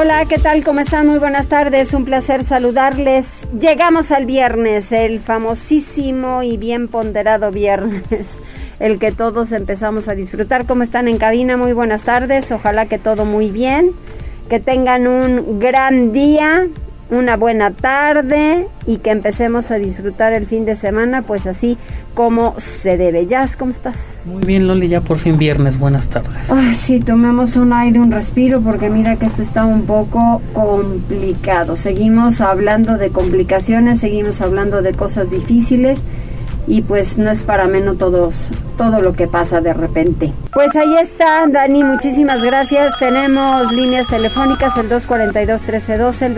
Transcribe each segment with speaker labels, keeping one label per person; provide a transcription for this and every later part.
Speaker 1: Hola, ¿qué tal? ¿Cómo están? Muy buenas tardes. Un placer saludarles. Llegamos al viernes, el famosísimo y bien ponderado viernes, el que todos empezamos a disfrutar. ¿Cómo están en cabina? Muy buenas tardes. Ojalá que todo muy bien. Que tengan un gran día una buena tarde y que empecemos a disfrutar el fin de semana, pues así como se debe. Jazz, ¿cómo estás?
Speaker 2: Muy bien, Loli, ya por fin viernes, buenas tardes.
Speaker 1: Ay, sí, tomemos un aire, un respiro, porque mira que esto está un poco complicado. Seguimos hablando de complicaciones, seguimos hablando de cosas difíciles y pues no es para menos todos, todo lo que pasa de repente. Pues ahí está, Dani, muchísimas gracias. Tenemos líneas telefónicas el 242-1312, el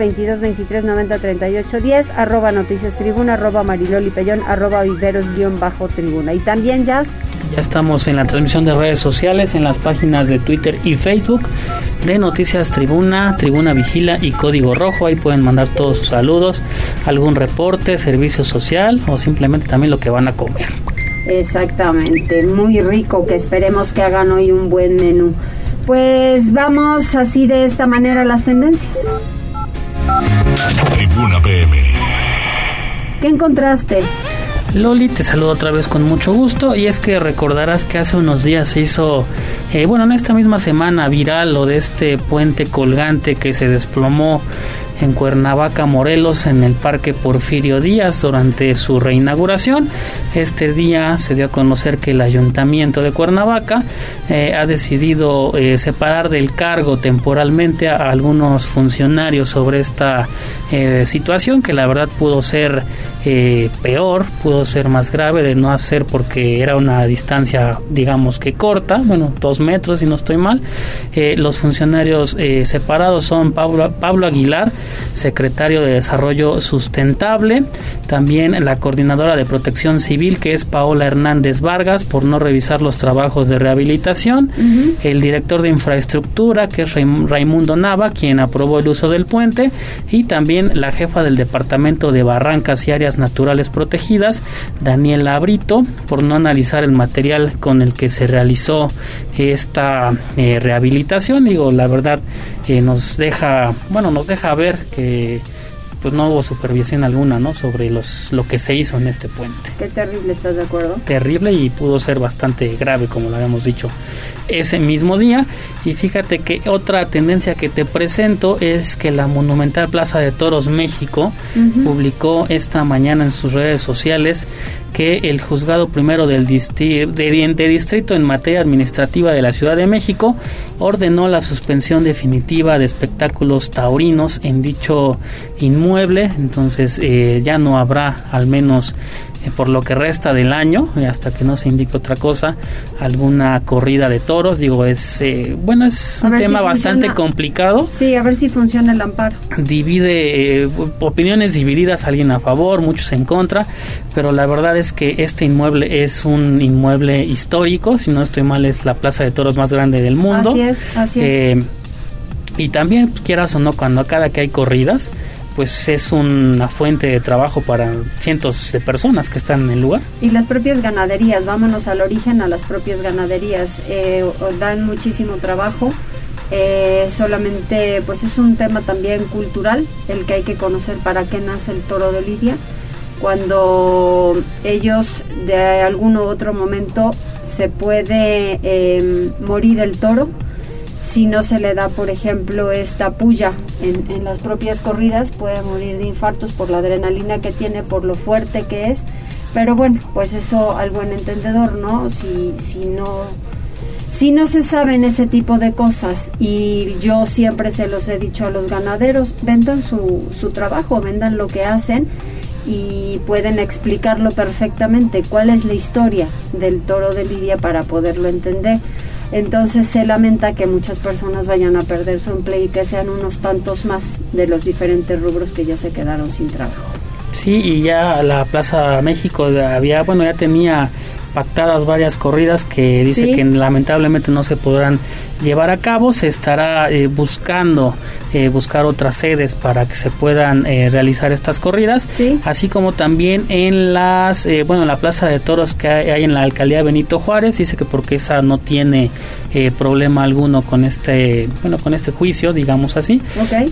Speaker 1: 2223-903810, arroba noticias tribuna, arroba mariloli pellón, arroba viveros guion bajo tribuna. Y también, Jazz.
Speaker 2: Ya estamos en la transmisión de redes sociales, en las páginas de Twitter y Facebook de Noticias Tribuna, Tribuna Vigila y Código Rojo. Ahí pueden mandar todos sus saludos, algún reporte, servicio social o simplemente también lo que van a comer.
Speaker 1: Exactamente, muy rico, que esperemos que hagan hoy un buen menú. Pues vamos así de esta manera las tendencias.
Speaker 3: Tribuna PM.
Speaker 1: ¿Qué encontraste?
Speaker 2: Loli, te saludo otra vez con mucho gusto y es que recordarás que hace unos días se hizo, eh, bueno, en esta misma semana viral lo de este puente colgante que se desplomó en Cuernavaca, Morelos, en el Parque Porfirio Díaz durante su reinauguración. Este día se dio a conocer que el Ayuntamiento de Cuernavaca eh, ha decidido eh, separar del cargo temporalmente a, algunos funcionarios sobre esta situación que la verdad pudo ser peor, pudo ser más grave de no hacer porque era una distancia digamos que corta, bueno, dos metros si no estoy mal. los funcionarios separados son Pablo, Pablo Aguilar, secretario de Desarrollo Sustentable, también la coordinadora de Protección Civil, que es Paola Hernández Vargas, por no revisar los trabajos de rehabilitación, el director de Infraestructura, que es Raimundo Nava, quien aprobó el uso del puente, y también la jefa del Departamento de Barrancas y Áreas Naturales Protegidas, Daniela Brito, por no analizar el material con el que se realizó esta eh, rehabilitación. Digo, la verdad, eh, nos deja, bueno, nos deja ver que pues no hubo supervisión alguna, ¿no? Sobre los lo que se hizo en este puente.
Speaker 1: Qué terrible, ¿estás de acuerdo?
Speaker 2: Terrible y pudo ser bastante grave, como lo habíamos dicho ese mismo día. Y fíjate que otra tendencia que te presento es que la Monumental Plaza de Toros México publicó esta mañana en sus redes sociales que el juzgado primero del de, distrito en materia administrativa de la Ciudad de México ordenó la suspensión definitiva de espectáculos taurinos en dicho inmueble. Entonces eh, ya no habrá al menos eh, por lo que resta del año, eh, hasta que no se indique otra cosa, alguna corrida de toros. Digo, es eh, bueno, es un tema bastante complicado.
Speaker 1: Sí, a ver si funciona el amparo.
Speaker 2: Divide opiniones divididas, alguien a favor, muchos en contra, pero la verdad es que este inmueble es un inmueble histórico, si no estoy mal, es la plaza de toros más grande del mundo.
Speaker 1: Así es, así es.
Speaker 2: Y también, quieras o no, cuando cada que hay corridas, pues es una fuente de trabajo para cientos de personas que están en el lugar.
Speaker 1: Y las propias ganaderías, vámonos al origen, a las propias ganaderías, eh, dan muchísimo trabajo. Eh, solamente, pues es un tema también cultural, el que hay que conocer para qué nace el toro de Lidia. Cuando ellos de algún otro momento se puede eh, morir el toro, si no se le da, por ejemplo, esta puya en, las propias corridas, puede morir de infartos por la adrenalina que tiene, por lo fuerte que es. Pero bueno, pues eso al buen entendedor, ¿no? Si, si no si no se saben ese tipo de cosas y yo siempre se los he dicho a los ganaderos, vendan su, su trabajo, vendan lo que hacen y pueden explicarlo perfectamente, cuál es la historia del toro de Lidia para poderlo entender. Entonces se lamenta que muchas personas vayan a perder su empleo y que sean unos tantos más de los diferentes rubros que ya se quedaron sin trabajo.
Speaker 2: Sí, y ya la Plaza México había, bueno, ya tenía pactadas varias corridas que dice que lamentablemente no se podrán llevar a cabo. Se estará eh, buscando eh, buscar otras sedes para que se puedan eh, realizar estas corridas, así como también en las bueno en la plaza de toros que hay, en la alcaldía Benito Juárez. Dice que porque esa no tiene problema alguno con este bueno con este juicio, digamos así.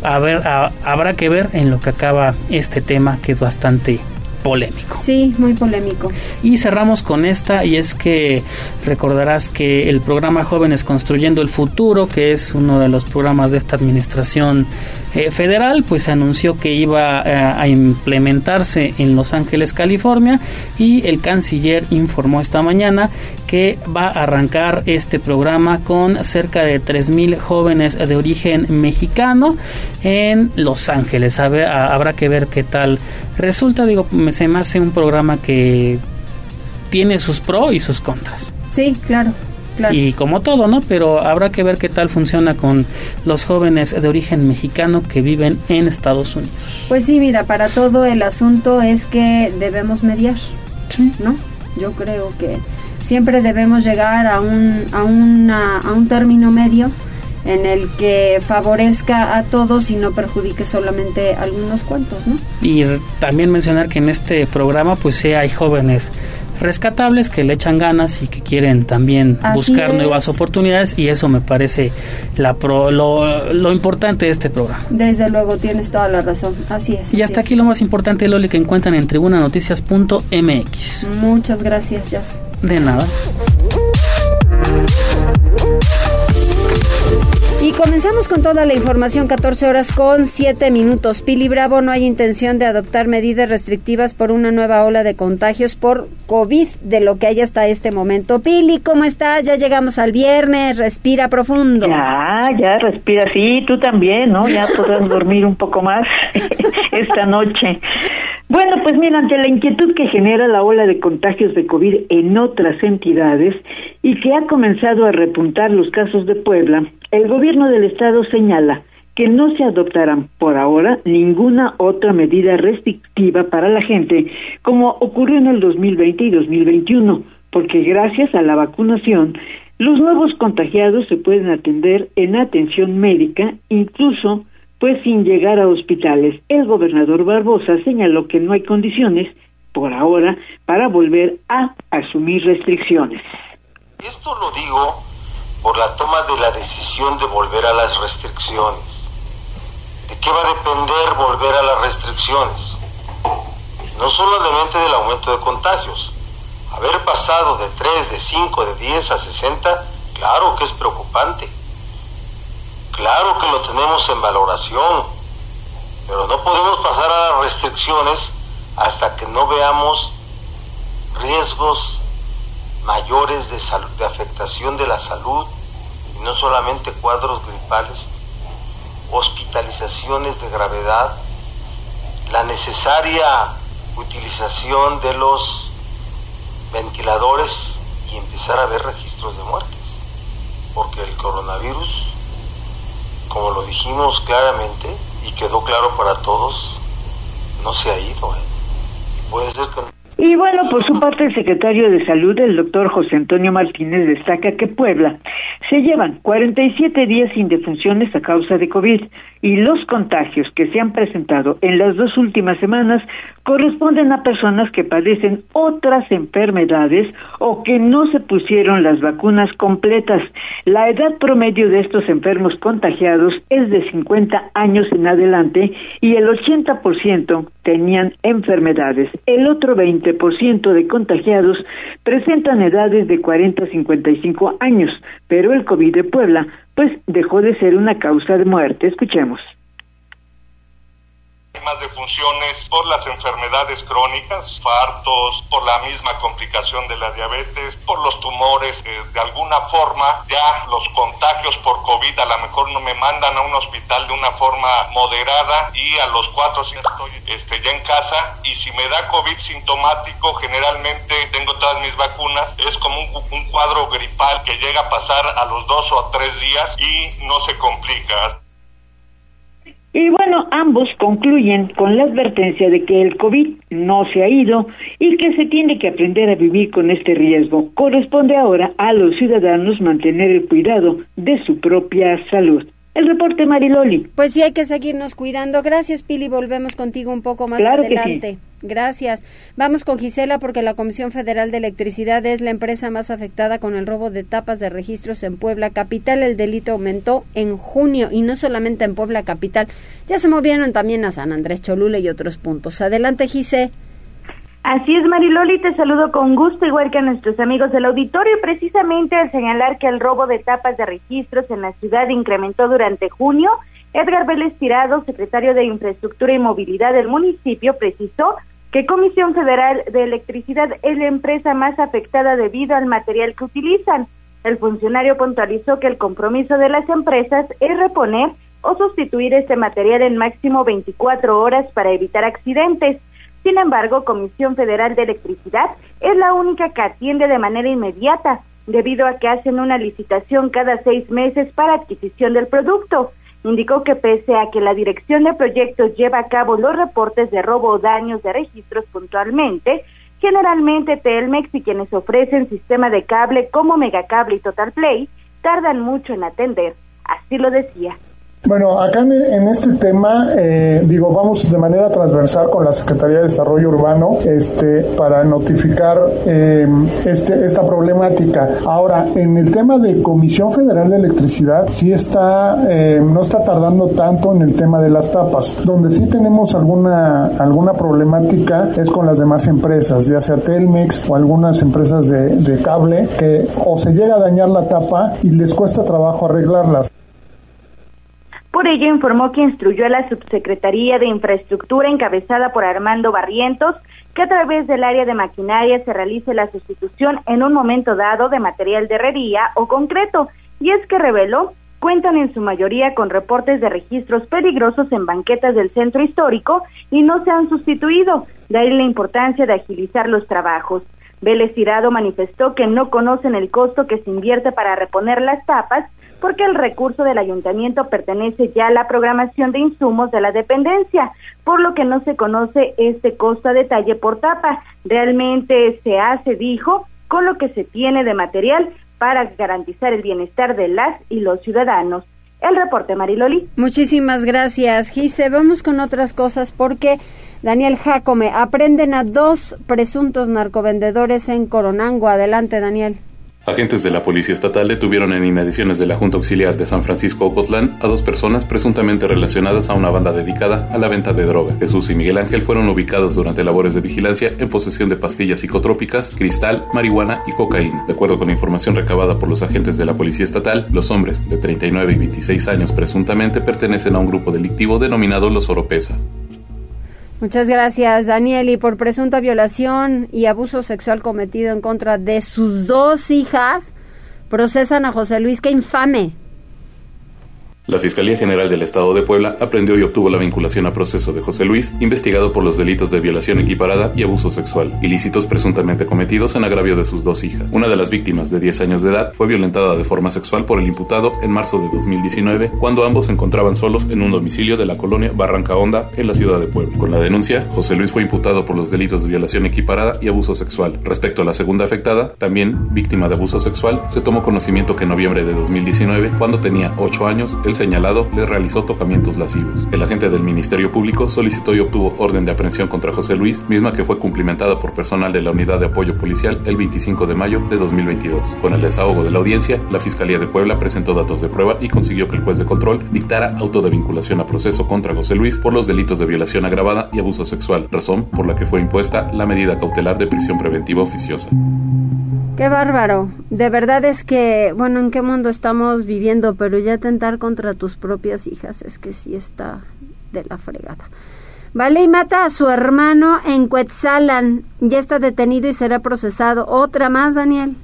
Speaker 2: A ver, habrá que ver en lo que acaba este tema que es bastante polémico.
Speaker 1: Sí, muy polémico.
Speaker 2: Y cerramos con esta y es que recordarás que el programa Jóvenes Construyendo el Futuro, que es uno de los programas de esta administración eh, federal, pues anunció que iba eh, a implementarse en Los Ángeles, California, y el canciller informó esta mañana que va a arrancar este programa con cerca de 3.000 jóvenes de origen mexicano en Los Ángeles. habrá que ver qué tal resulta. Digo, se me hace un programa que tiene sus pros y sus contras.
Speaker 1: Sí, claro.
Speaker 2: Y como todo, ¿no? Pero habrá que ver qué tal funciona con los jóvenes de origen mexicano que viven en Estados Unidos.
Speaker 1: Pues sí, mira, para todo el asunto es que debemos mediar, sí. ¿no? Yo creo que siempre debemos llegar a un, a, una, a un término medio en el que favorezca a todos y no perjudique solamente a algunos cuantos, ¿no?
Speaker 2: Y también mencionar que en este programa pues sí hay jóvenes rescatables que le echan ganas y que quieren también buscar nuevas oportunidades y eso me parece la lo, importante de este programa.
Speaker 1: Desde luego tienes toda la razón, así es.
Speaker 2: Y hasta aquí lo más importante, Loli, que encuentran en tribunanoticias.mx.
Speaker 1: Muchas gracias, Jazz.
Speaker 2: De nada.
Speaker 1: Comenzamos con toda la información, 14 horas con 7 minutos. Pili Bravo, no hay intención de adoptar medidas restrictivas por una nueva ola de contagios por COVID de lo que hay hasta este momento. Pili, ¿cómo estás? Ya llegamos al viernes, respira profundo.
Speaker 4: Ya, ya, respira, sí, tú también, ¿no? Ya podrás dormir un poco más esta noche. Bueno, pues mira, ante la inquietud que genera la ola de contagios de COVID en otras entidades y que ha comenzado a repuntar los casos de Puebla, el gobierno del estado señala que no se adoptarán por ahora ninguna otra medida restrictiva para la gente, como ocurrió en el 2020 y 2021, porque gracias a la vacunación, los nuevos contagiados se pueden atender en atención médica, incluso pues sin llegar a hospitales. El gobernador Barbosa señaló que no hay condiciones, por ahora, para volver a asumir restricciones.
Speaker 5: Esto lo digo por la toma de la decisión de volver a las restricciones. ¿De qué va a depender volver a las restricciones? No solamente del aumento de contagios. Haber pasado de 3, de 5, de 10 a 60, claro que es preocupante Claro que lo tenemos en valoración, pero no podemos pasar a las restricciones hasta que no veamos riesgos mayores de, afectación de la salud, y no solamente cuadros gripales, hospitalizaciones de gravedad, la necesaria utilización de los ventiladores y empezar a ver registros de muertes, porque el coronavirus como lo dijimos claramente y quedó claro para todos, no se ha ido. ¿eh? Puede ser que
Speaker 4: y bueno, por su parte, el secretario de Salud, el doctor José Antonio Martínez, destaca que Puebla se llevan 47 días sin defunciones a causa de COVID y los contagios que se han presentado en las dos últimas semanas corresponden a personas que padecen otras enfermedades o que no se pusieron las vacunas completas. La edad promedio de estos enfermos contagiados es de 50 años en adelante y el 80% tenían enfermedades. El otro 20% de contagiados presentan edades de 40 a 55 años, pero el COVID de Puebla pues dejó de ser una causa de muerte. Escuchemos
Speaker 6: más defunciones por las enfermedades crónicas, fartos, por la misma complicación de la diabetes, por los tumores. Eh, de alguna forma, ya los contagios por COVID a lo mejor no me mandan a un hospital de una forma moderada y a los cuatro o estoy este, ya en casa. Y si me da COVID sintomático, generalmente tengo todas mis vacunas. Es como un, un cuadro gripal que llega a pasar a los dos o tres días y no se complica.
Speaker 4: Y bueno, ambos concluyen con la advertencia de que el COVID no se ha ido y que se tiene que aprender a vivir con este riesgo. Corresponde ahora a los ciudadanos mantener el cuidado de su propia salud. El reporte Mariloli.
Speaker 1: Pues sí, hay que seguirnos cuidando. Gracias, Pili. Volvemos contigo un poco más adelante. Gracias. Vamos con Gisela porque la Comisión Federal de Electricidad es la empresa más afectada con el robo de tapas de registros en Puebla Capital. El delito aumentó en junio y no solamente en Puebla Capital. Ya se movieron también a San Andrés Cholula y otros puntos. Adelante, Gisela.
Speaker 7: Así es, Mariloli, te saludo con gusto, igual que a nuestros amigos del auditorio, precisamente al señalar que el robo de tapas de registros en la ciudad incrementó durante junio. Edgar Vélez Tirado, secretario de Infraestructura y Movilidad del municipio, precisó que Comisión Federal de Electricidad es la empresa más afectada debido al material que utilizan. El funcionario puntualizó que el compromiso de las empresas es reponer o sustituir este material en máximo 24 horas para evitar accidentes. Sin embargo, Comisión Federal de Electricidad es la única que atiende de manera inmediata, debido a que hacen una licitación cada seis meses para adquisición del producto. Indicó que pese a que la Dirección de Proyectos lleva a cabo los reportes de robo o daños de registros puntualmente, generalmente Telmex y quienes ofrecen sistema de cable como Megacable y Total Play tardan mucho en atender. Así lo decía.
Speaker 8: Bueno, acá en, este tema, eh, digo, vamos de manera transversal con la Secretaría de Desarrollo Urbano este, para notificar eh, este, esta problemática. Ahora, en el tema de Comisión Federal de Electricidad, sí está, eh, no está tardando tanto en el tema de las tapas. Donde sí tenemos alguna, alguna problemática es con las demás empresas, ya sea Telmex o algunas empresas de, de cable, que o se llega a dañar la tapa y les cuesta trabajo arreglarlas.
Speaker 7: Por ello informó que instruyó a la Subsecretaría de Infraestructura encabezada por Armando Barrientos que a través del área de maquinaria se realice la sustitución en un momento dado de material de herrería o concreto, y es que reveló cuentan en su mayoría con reportes de registros peligrosos en banquetas del centro histórico y no se han sustituido, de ahí la importancia de agilizar los trabajos. Vélez Tirado manifestó que no conocen el costo que se invierte para reponer las tapas porque el recurso del ayuntamiento pertenece ya a la programación de insumos de la dependencia, por lo que no se conoce este costo a detalle por tapa. Realmente se hace, dijo, con lo que se tiene de material para garantizar el bienestar de las y los ciudadanos. El reporte, Mariloli.
Speaker 1: Muchísimas gracias, Gise. Vamos con otras cosas porque Daniel Jacome aprenden a dos presuntos narcovendedores en Coronango. Adelante, Daniel.
Speaker 9: Agentes de la Policía Estatal detuvieron en inmediaciones de la Junta Auxiliar de San Francisco Ocotlán a dos personas presuntamente relacionadas a una banda dedicada a la venta de droga. Jesús y Miguel Ángel fueron ubicados durante labores de vigilancia en posesión de pastillas psicotrópicas, cristal, marihuana y cocaína. De acuerdo con información recabada por los agentes de la Policía Estatal, los hombres de 39 y 26 años presuntamente pertenecen a un grupo delictivo denominado Los Oropesa.
Speaker 1: Muchas gracias, Daniel. Y por presunta violación y abuso sexual cometido en contra de sus dos hijas, procesan a José Luis. ¡Qué infame!
Speaker 9: La Fiscalía General del Estado de Puebla aprendió y obtuvo la vinculación a proceso de José Luis, investigado por los delitos de violación equiparada y abuso sexual, ilícitos presuntamente cometidos en agravio de sus dos hijas. Una de las víctimas, de 10 años de edad, fue violentada de forma sexual por el imputado en marzo de 2019, cuando ambos se encontraban solos en un domicilio de la colonia Barranca Honda, en la ciudad de Puebla. Con la denuncia, José Luis fue imputado por los delitos de violación equiparada y abuso sexual. Respecto a la segunda afectada, también víctima de abuso sexual, se tomó conocimiento que en noviembre de 2019, cuando tenía 8 años, el señalado le realizó tocamientos lascivos. El agente del Ministerio Público solicitó y obtuvo orden de aprehensión contra José Luis, misma que fue cumplimentada por personal de la Unidad de Apoyo Policial el 25 de mayo de 2022. Con el desahogo de la audiencia, la Fiscalía de Puebla presentó datos de prueba y consiguió que el juez de control dictara auto de vinculación a proceso contra José Luis por los delitos de violación agravada y abuso sexual, razón por la que fue impuesta la medida cautelar de prisión preventiva oficiosa.
Speaker 1: Qué bárbaro. De verdad es que, bueno, ¿en qué mundo estamos viviendo? Pero ya tentar contra tus propias hijas es que sí está de la fregada. Vale, y mata a su hermano en Cuetzalan. Ya está detenido y será procesado. Otra más, Daniel.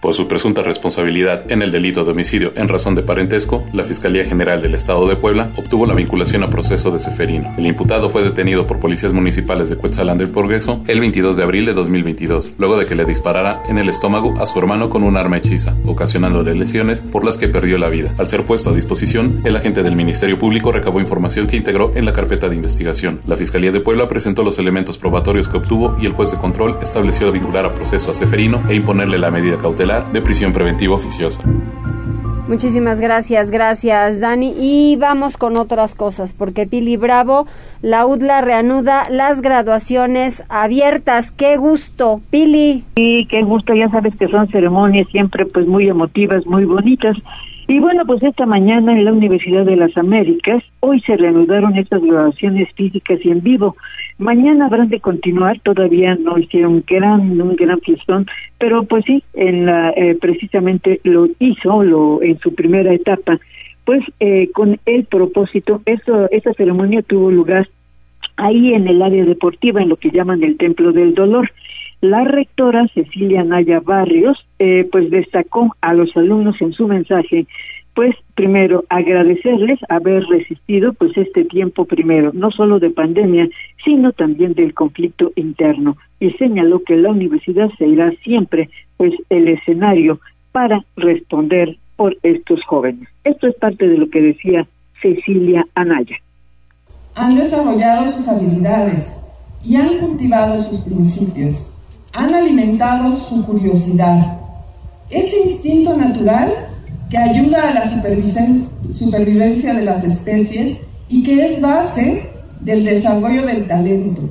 Speaker 9: Por su presunta responsabilidad en el delito de homicidio en razón de parentesco, la Fiscalía General del Estado de Puebla obtuvo la vinculación a proceso de Seferino. El imputado fue detenido por policías municipales de Cuetzalán del Porgueso el 22 de abril de 2022, luego de que le disparara en el estómago a su hermano con un arma hechiza, ocasionándole lesiones por las que perdió la vida. Al ser puesto a disposición, el agente del Ministerio Público recabó información que integró en la carpeta de investigación. La Fiscalía de Puebla presentó los elementos probatorios que obtuvo y el juez de control estableció vincular a proceso a Seferino e imponerle la medida cautelar de prisión preventiva oficiosa.
Speaker 1: Muchísimas gracias, gracias Dani. Y vamos con otras cosas, porque Pili Bravo, la UDLA reanuda las graduaciones abiertas. ¡Qué gusto, Pili!
Speaker 4: Sí, qué gusto, ya sabes que son ceremonias siempre pues muy emotivas, muy bonitas. Y bueno, pues esta mañana en la Universidad de las Américas, hoy se reanudaron estas graduaciones físicas y en vivo. Mañana habrán de continuar, todavía no hicieron gran, un gran fiestón, pero pues sí, en la, eh, precisamente lo hizo lo, en su primera etapa, pues eh, con el propósito, eso, esa ceremonia tuvo lugar ahí en el área deportiva, en lo que llaman el Templo del Dolor. La rectora Cecilia Naya Barrios, eh, pues destacó a los alumnos en su mensaje, pues primero agradecerles haber resistido pues este tiempo primero, no solo de pandemia, sino también del conflicto interno, y señaló que la universidad se irá siempre pues el escenario para responder por estos jóvenes. Esto es parte de lo que decía Cecilia Anaya.
Speaker 10: Han desarrollado sus habilidades y han cultivado sus principios han alimentado su curiosidad. Ese instinto natural que ayuda a la supervivencia de las especies y que es base del desarrollo del talento,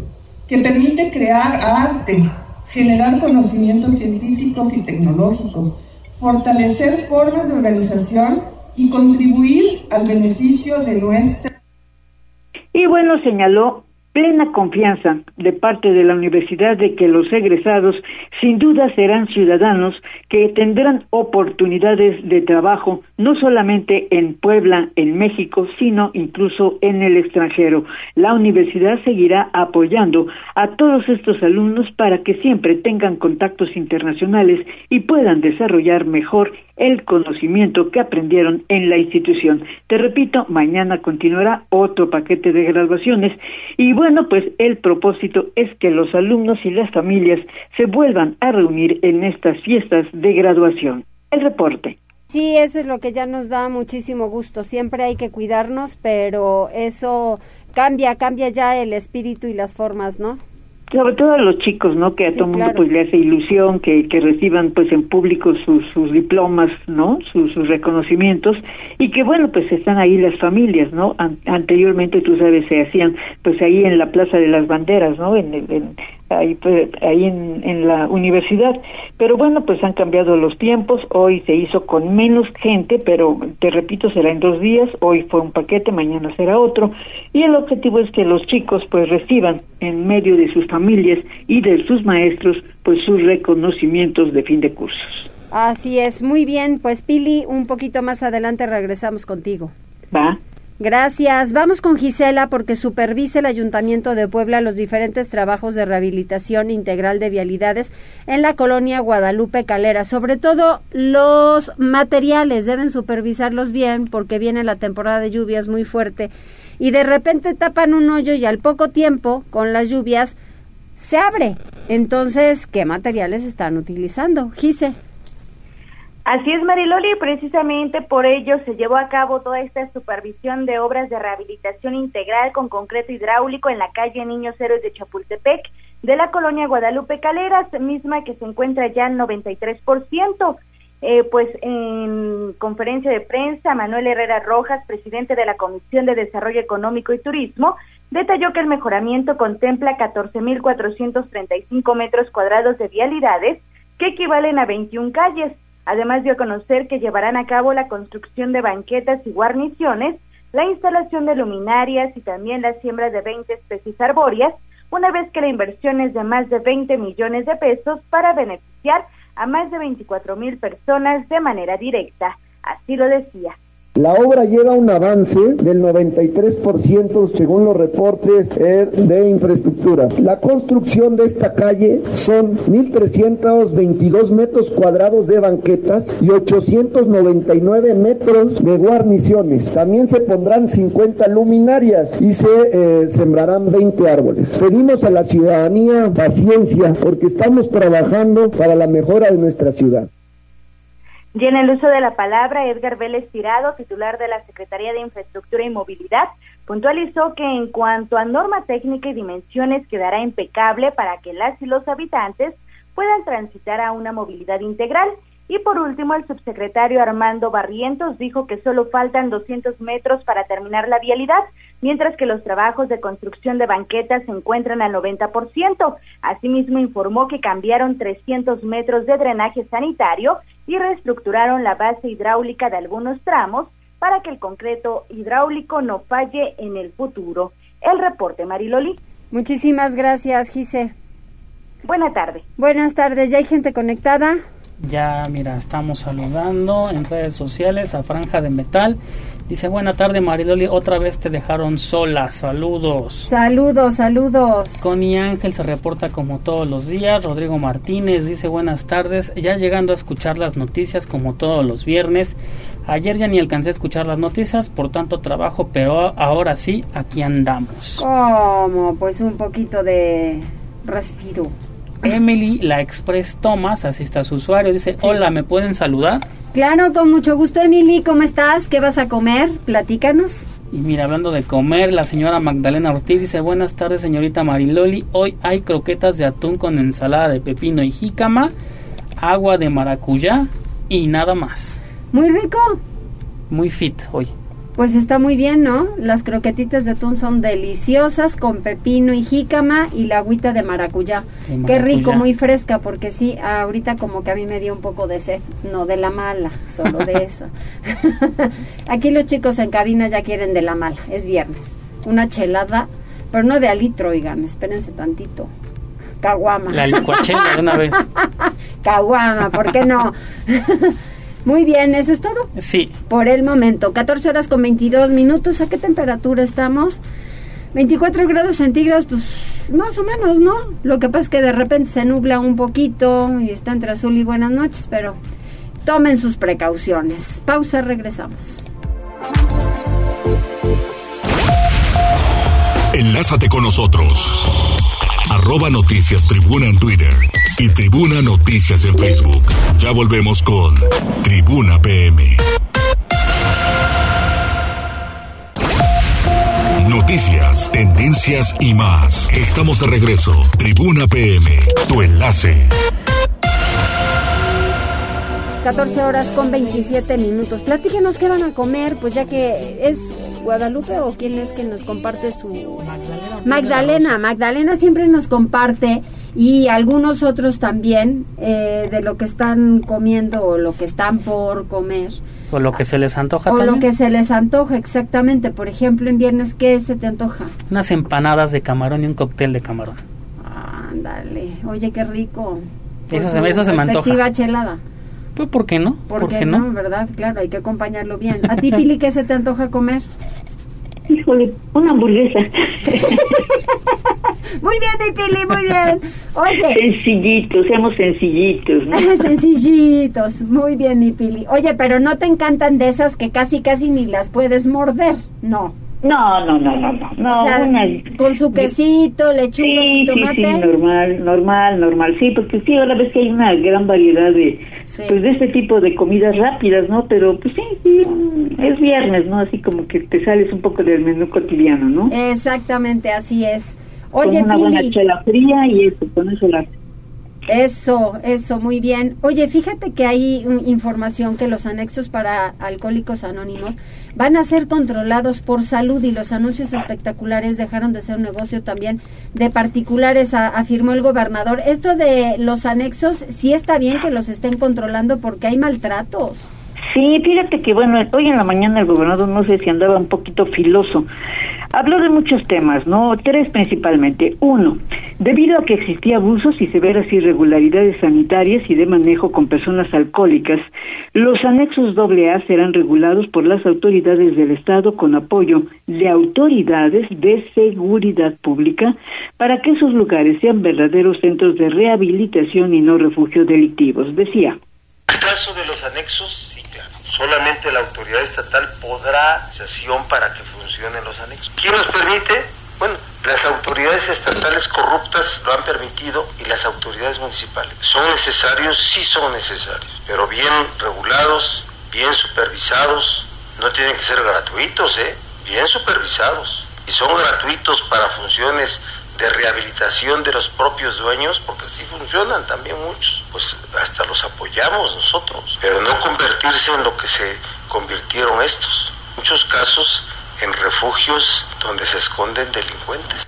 Speaker 10: que permite crear arte, generar conocimientos científicos y tecnológicos, fortalecer formas de organización y contribuir al beneficio de nuestra.
Speaker 4: Y bueno, señaló plena confianza de parte de la universidad de que los egresados sin duda serán ciudadanos que tendrán oportunidades de trabajo no solamente en Puebla, en México, sino incluso en el extranjero. La universidad seguirá apoyando a todos estos alumnos para que siempre tengan contactos internacionales y puedan desarrollar mejor el conocimiento que aprendieron en la institución. Te repito, mañana continuará otro paquete de graduaciones y bueno, pues el propósito es que los alumnos y las familias se vuelvan a reunir en estas fiestas de graduación. El reporte.
Speaker 1: Sí, eso es lo que ya nos da muchísimo gusto. Siempre hay que cuidarnos, pero eso cambia, cambia ya el espíritu y las formas, ¿no?
Speaker 4: Sobre todo a los chicos, ¿no? Que a todo mundo pues le hace ilusión que, que reciban pues en público sus, sus diplomas, ¿no? Sus, sus reconocimientos y que bueno pues están ahí las familias, ¿no? anteriormente tú sabes se hacían pues ahí en la Plaza de las Banderas, ¿no? En, en, ahí, pues, ahí en, en la universidad. Pero bueno, pues han cambiado los tiempos, hoy se hizo con menos gente, pero te repito, será en dos días, hoy fue un paquete, mañana será otro, y el objetivo es que los chicos pues reciban en medio de sus familias y de sus maestros pues sus reconocimientos de fin de cursos.
Speaker 1: Así es, muy bien, pues Pili, un poquito más adelante regresamos contigo.
Speaker 4: Va.
Speaker 1: Gracias. Vamos con Gisela porque supervisa el Ayuntamiento de Puebla los diferentes trabajos de rehabilitación integral de vialidades en la colonia Guadalupe Calera. Sobre todo los materiales deben supervisarlos bien porque viene la temporada de lluvias muy fuerte y de repente tapan un hoyo y al poco tiempo con las lluvias se abre. Entonces, ¿qué materiales están utilizando? Gise.
Speaker 7: Así es, Mariloli, precisamente por ello se llevó a cabo toda esta supervisión de obras de rehabilitación integral con concreto hidráulico en la calle Niños Héroes de Chapultepec de la colonia Guadalupe Caleras, misma que se encuentra ya al 93%. Eh, pues en conferencia de prensa, Manuel Herrera Rojas, presidente de la Comisión de Desarrollo Económico y Turismo, detalló que el mejoramiento contempla 14.435 metros cuadrados de vialidades, que equivalen a 21 calles Además dio a conocer que llevarán a cabo la construcción de banquetas y guarniciones, la instalación de luminarias y también la siembra de 20 especies arbóreas, una vez que la inversión es de más de 20 millones de pesos para beneficiar a más de 24 mil personas de manera directa. Así lo decía.
Speaker 11: La obra lleva un avance del 93% según los reportes eh, de infraestructura. La construcción de esta calle son 1.322 metros cuadrados de banquetas y 899 metros de guarniciones. También se pondrán 50 luminarias y se eh, sembrarán 20 árboles. Pedimos a la ciudadanía paciencia porque estamos trabajando para la mejora de nuestra ciudad.
Speaker 7: Y en el uso de la palabra, Edgar Vélez Tirado, titular de la Secretaría de Infraestructura y Movilidad, puntualizó que en cuanto a norma técnica y dimensiones quedará impecable para que las y los habitantes puedan transitar a una movilidad integral. Y por último, el subsecretario Armando Barrientos dijo que solo faltan 200 metros para terminar la vialidad, mientras que los trabajos de construcción de banquetas se encuentran al 90%. Asimismo, informó que cambiaron 300 metros de drenaje sanitario y reestructuraron la base hidráulica de algunos tramos para que el concreto hidráulico no falle en el futuro. El reporte, Mariloli.
Speaker 1: Muchísimas gracias, Gise.
Speaker 7: Buenas tardes.
Speaker 1: Buenas tardes, ¿ya hay gente conectada?
Speaker 2: Ya, mira, estamos saludando en redes sociales a Franja de Metal. Dice, buena tarde Mariloli, otra vez te dejaron sola, saludos.
Speaker 1: Saludos, saludos.
Speaker 2: Connie Ángel se reporta como todos los días. Rodrigo Martínez dice, buenas tardes, ya llegando a escuchar las noticias como todos los viernes. Ayer ya ni alcancé a escuchar las noticias, por tanto trabajo, pero ahora sí, aquí andamos.
Speaker 1: ¿Cómo? Pues un poquito de respiro.
Speaker 2: Emily, la Express Thomas, así está su usuario, dice, hola, ¿me pueden saludar?
Speaker 1: Claro, con mucho gusto, Emily, ¿cómo estás? ¿Qué vas a comer? Platícanos.
Speaker 2: Y mira, hablando de comer, la señora Magdalena Ortiz dice, buenas tardes, señorita Mariloli, hoy hay croquetas de atún con ensalada de pepino y jícama, agua de maracuyá y nada más.
Speaker 1: Muy rico.
Speaker 2: Muy fit hoy.
Speaker 1: Pues está muy bien, ¿no? Las croquetitas de atún son deliciosas con pepino y jícama y la agüita de maracuyá.
Speaker 2: De
Speaker 1: Qué rico, muy fresca, porque sí, ahorita como que a mí me dio un poco de sed, no de la mala, solo de esa. Aquí los chicos en cabina ya quieren de la mala, es viernes. Una chelada, pero no de alitro, oigan, espérense tantito. Caguama.
Speaker 2: La licuachela de una vez.
Speaker 1: Caguama, ¿por qué no? Muy bien, eso es todo.
Speaker 2: Sí,
Speaker 1: Por el momento, 14 horas con 22 minutos. ¿A qué temperatura estamos? 24 grados centígrados, pues más o menos, ¿no? Lo que pasa es que de repente se nubla un poquito y está entre azul y buenas noches, pero tomen sus precauciones. Pausa, regresamos.
Speaker 3: Enlázate con nosotros. Arroba Noticias Tribuna en Twitter y Tribuna Noticias en Facebook. Ya volvemos con Tribuna PM. Noticias, tendencias y más. Estamos de regreso. Tribuna PM, tu enlace.
Speaker 1: 14 horas con 27 minutos. Platíquenos qué van a comer, pues ya que es Guadalupe o quién es que nos comparte su... Magdalena, Magdalena siempre nos comparte y algunos otros también eh, de lo que están comiendo o lo que están por comer.
Speaker 2: o lo que se les antoja
Speaker 1: O
Speaker 2: también.
Speaker 1: lo que se les antoja exactamente. Por ejemplo, en viernes, ¿qué se te antoja?
Speaker 2: Unas empanadas de camarón y un cóctel de camarón.
Speaker 1: Ándale, oye, qué rico.
Speaker 2: Eso
Speaker 1: Con
Speaker 2: se eso se me antoja.
Speaker 1: chelada.
Speaker 2: Pues, ¿por qué no?
Speaker 1: ¿Por, qué no? ¿Verdad? Claro, hay que acompañarlo bien. ¿A ti, Pili, qué se te antoja comer?
Speaker 4: Híjole, una hamburguesa.
Speaker 1: Muy bien, Pili, muy bien. Oye.
Speaker 4: Sencillitos, seamos sencillitos, ¿no?
Speaker 1: Sencillitos, muy bien, mi Pili. Oye, pero no te encantan de esas que casi, casi ni las puedes morder, no.
Speaker 4: No, no, no, no, no. no
Speaker 1: o sea,
Speaker 4: una-
Speaker 1: con su quesito, lechuga
Speaker 4: Sí,
Speaker 1: y
Speaker 4: sí,
Speaker 1: tomate.
Speaker 4: sí, normal, normal, normal. Sí, porque sí, ahora ves que hay una gran variedad de, pues, de este tipo de comidas rápidas, ¿no? Pero, pues sí, sí, es viernes, ¿no? Así como que te sales un poco del menú cotidiano, ¿no?
Speaker 1: Exactamente, así es. Oye,
Speaker 4: con una buena chela fría y eso, con eso la...
Speaker 1: Eso, eso, muy bien. Oye, fíjate que hay mm, información que los anexos para alcohólicos anónimos van a ser controlados por salud y los anuncios espectaculares dejaron de ser un negocio también de particulares, a- afirmó el gobernador. Esto de los anexos, sí está bien que los estén controlando porque hay maltratos.
Speaker 4: Sí, fíjate que bueno, hoy en la mañana el gobernador no sé si andaba un poquito filoso. Habló de muchos temas, ¿no? Tres principalmente. Uno, Debido a que existía abusos y severas irregularidades sanitarias y de manejo con personas alcohólicas, los anexos AA serán regulados por las autoridades del Estado con apoyo de autoridades de seguridad pública para que esos lugares sean verdaderos centros de rehabilitación y no refugio delictivos, decía.
Speaker 5: El caso de los anexos. Solamente la autoridad estatal podrá sesión para que funcionen los anexos. ¿Quién nos permite? Bueno, las autoridades estatales corruptas lo han permitido y las autoridades municipales. ¿Son necesarios? Sí son necesarios, pero bien regulados, bien supervisados, no tienen que ser gratuitos, ¿eh? Bien supervisados. Y son gratuitos para funciones de rehabilitación de los propios dueños, porque así funcionan también muchos, pues hasta los apoyamos nosotros, pero no convertirse en lo que se convirtieron estos. muchos casos en refugios donde se esconden delincuentes.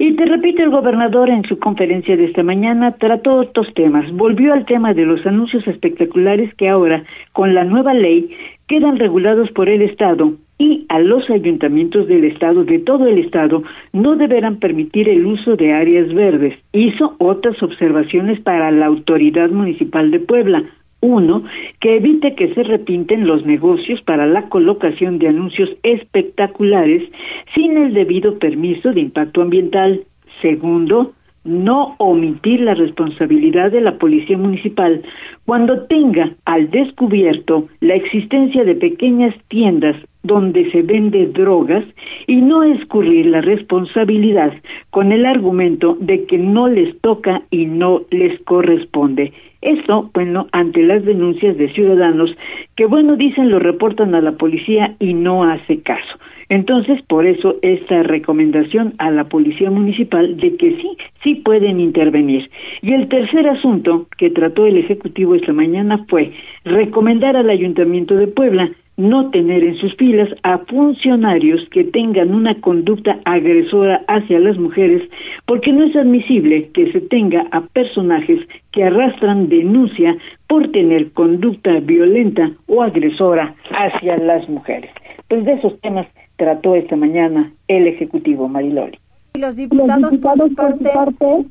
Speaker 4: Y te repito, el gobernador en su conferencia de esta mañana trató otros temas. Volvió al tema de los anuncios espectaculares que ahora, con la nueva ley, quedan regulados por el Estado y a los ayuntamientos del Estado, de todo el Estado, no deberán permitir el uso de áreas verdes. Hizo otras observaciones para la Autoridad Municipal de Puebla. Uno, que evite que se repinten los negocios para la colocación de anuncios espectaculares sin el debido permiso de impacto ambiental. Segundo, no omitir la responsabilidad de la Policía Municipal cuando tenga al descubierto la existencia de pequeñas tiendas donde se vende drogas y no escurrir la responsabilidad con el argumento de que no les toca y no les corresponde. Esto, bueno, ante las denuncias de ciudadanos que, bueno, dicen lo reportan a la policía y no hace caso. Entonces, por eso esta recomendación a la Policía Municipal de que sí, sí pueden intervenir. Y el tercer asunto que trató el Ejecutivo esta mañana fue recomendar al Ayuntamiento de Puebla no tener en sus filas a funcionarios que tengan una conducta agresora hacia las mujeres, porque no es admisible que se tenga a personajes que arrastran denuncia por tener conducta violenta o agresora hacia las mujeres. Pues de esos temas trató esta mañana el Ejecutivo Mariloli.
Speaker 1: Los diputados, por su parte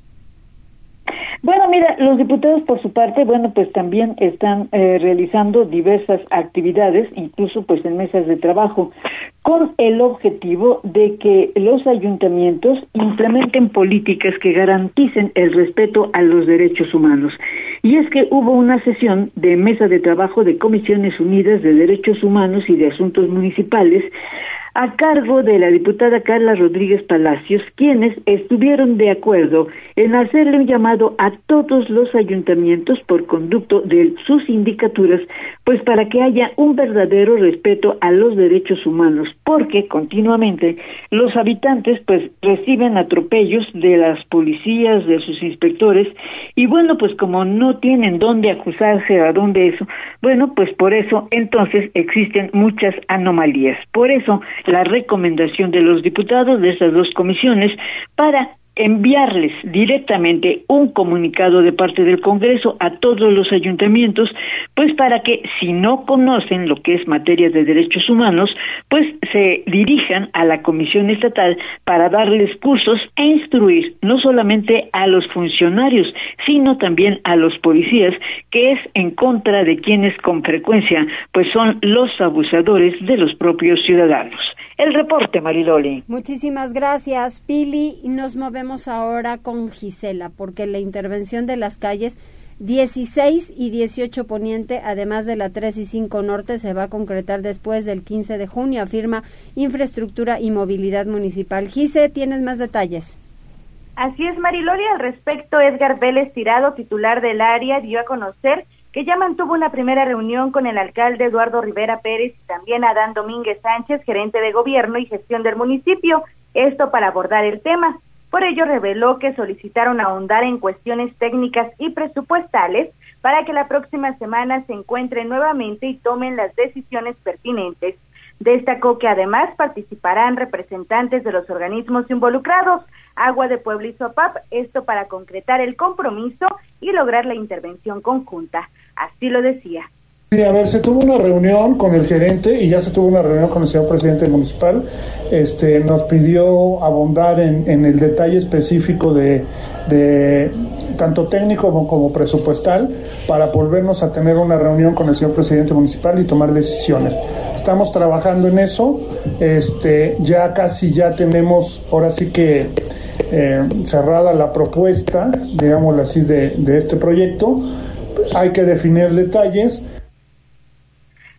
Speaker 4: bueno, mira, los diputados por su parte, bueno, pues también están eh, realizando diversas actividades, incluso pues en mesas de trabajo, con el objetivo de que los ayuntamientos implementen políticas que garanticen el respeto a los derechos humanos. Y es que hubo una sesión de mesa de trabajo de Comisiones Unidas de Derechos Humanos y de Asuntos Municipales a cargo de la diputada Carla Rodríguez Palacios, quienes estuvieron de acuerdo en hacerle un llamado a todos los ayuntamientos por conducto de sus sindicaturas, pues para que haya un verdadero respeto a los derechos humanos, porque continuamente los habitantes pues reciben atropellos de las policías, de sus inspectores, y bueno, pues como no tienen dónde acusarse, a dónde eso, bueno, pues por eso entonces existen muchas anomalías. Por eso la recomendación de los diputados de estas dos comisiones para enviarles directamente un comunicado de parte del Congreso a todos los ayuntamientos, pues para que si no conocen lo que es materia de derechos humanos, pues se dirijan a la Comisión Estatal para darles cursos e instruir no solamente a los funcionarios, sino también a los policías, que es en contra de quienes con frecuencia pues son los abusadores de los propios ciudadanos. El reporte, Mariloli.
Speaker 1: Muchísimas gracias, Pili. Nos movemos ahora con Gisela, porque la intervención de las calles 16 y 18 Poniente, además de la 3 y 5 Norte, se va a concretar después del 15 de junio, afirma Infraestructura y Movilidad Municipal. Gise, ¿tienes más detalles?
Speaker 7: Así es, Mariloli. Al respecto, Edgar Vélez Tirado, titular del área, dio a conocer que ya mantuvo una primera reunión con el alcalde Eduardo Rivera Pérez y también Adán Domínguez Sánchez, gerente de gobierno y gestión del municipio, esto para abordar el tema. Por ello reveló que solicitaron ahondar en cuestiones técnicas y presupuestales para que la próxima semana se encuentren nuevamente y tomen las decisiones pertinentes. Destacó que además participarán representantes de los organismos involucrados, Agua de Puebla y Sopap, esto para concretar el compromiso y lograr la intervención conjunta. Así lo decía.
Speaker 8: Sí, a ver, se tuvo una reunión con el gerente y ya se tuvo una reunión con el señor presidente municipal. Este, nos pidió abondar en, en el detalle específico de, de tanto técnico como, como, presupuestal para volvernos a tener una reunión con el señor presidente municipal y tomar decisiones. Estamos trabajando en eso. Este, ya casi ya tenemos, ahora sí que eh, cerrada la propuesta, digámoslo así, de, de este proyecto. Hay que definir detalles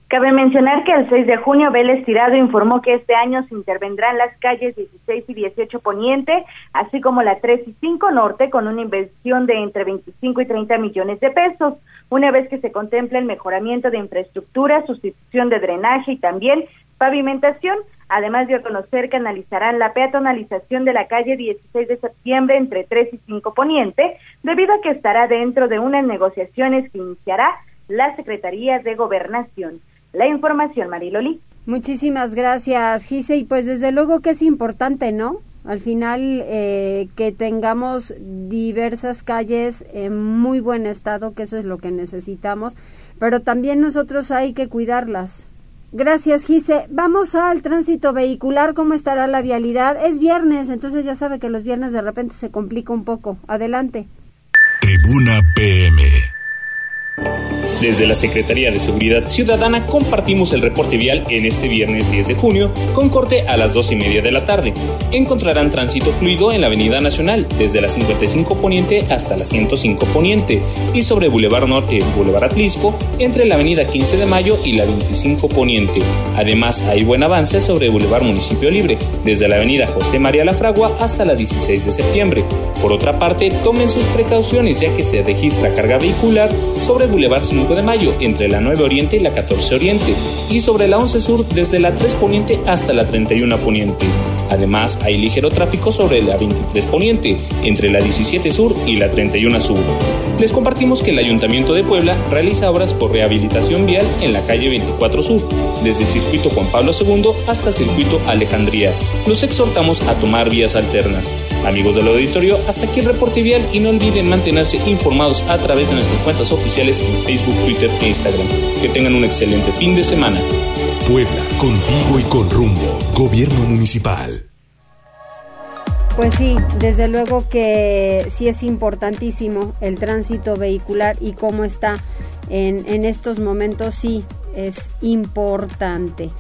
Speaker 7: Cabe mencionar que el 6 de junio Vélez Tirado informó que este año se intervendrán las calles 16 y 18 Poniente, así como la 3 y 5 Norte, con una inversión de entre 25 y 30 millones de pesos. Una vez que se contempla el mejoramiento de infraestructura, sustitución de drenaje y también pavimentación, además de conocer que analizarán la peatonalización de la calle 16 de septiembre entre 3 y 5 Poniente, debido a que estará dentro de unas negociaciones que iniciará la Secretaría de Gobernación. La información, Mariloli.
Speaker 1: Muchísimas gracias, Gise. Y pues desde luego que es importante, ¿no? Al final eh, que tengamos diversas calles en muy buen estado, que eso es lo que necesitamos, pero también nosotros hay que cuidarlas. Gracias, Gise. Vamos al tránsito vehicular. ¿Cómo estará la vialidad? Es viernes, entonces ya sabe que los viernes de repente se complica un poco. Adelante.
Speaker 3: Tribuna PM.
Speaker 12: Desde la Secretaría de Seguridad Ciudadana compartimos el reporte vial en este viernes 10 de junio con corte a las 2 y media de la tarde. Encontrarán tránsito fluido en la Avenida Nacional desde la 55 Poniente hasta la 105 Poniente y sobre Boulevard Norte Boulevard Atlisco entre la Avenida 15 de Mayo y la 25 Poniente. Además hay buen avance sobre Boulevard Municipio Libre desde la Avenida José María La Fragua hasta la 16 de septiembre. Por otra parte, tomen sus precauciones ya que se registra carga vehicular sobre Boulevard 5 de Mayo entre la 9 Oriente y la 14 Oriente y sobre la 11 Sur desde la 3 Poniente hasta la 31 Poniente. Además, hay ligero tráfico sobre la 23 Poniente entre la 17 Sur y la 31 Sur. Les compartimos que el Ayuntamiento de Puebla realiza obras por rehabilitación vial en la calle 24 Sur, desde Circuito Juan Pablo II hasta Circuito Alejandría. Los exhortamos a tomar vías alternas. Amigos del auditorio, hasta aquí el reporte vial y no olviden mantenerse informados a través de nuestras cuentas oficiales en Facebook, Twitter e Instagram. Que tengan un excelente fin de semana.
Speaker 3: Puebla, contigo y con rumbo. Gobierno Municipal.
Speaker 1: Pues sí, desde luego que sí es importantísimo el tránsito vehicular y cómo está en, en estos momentos, sí, es importante.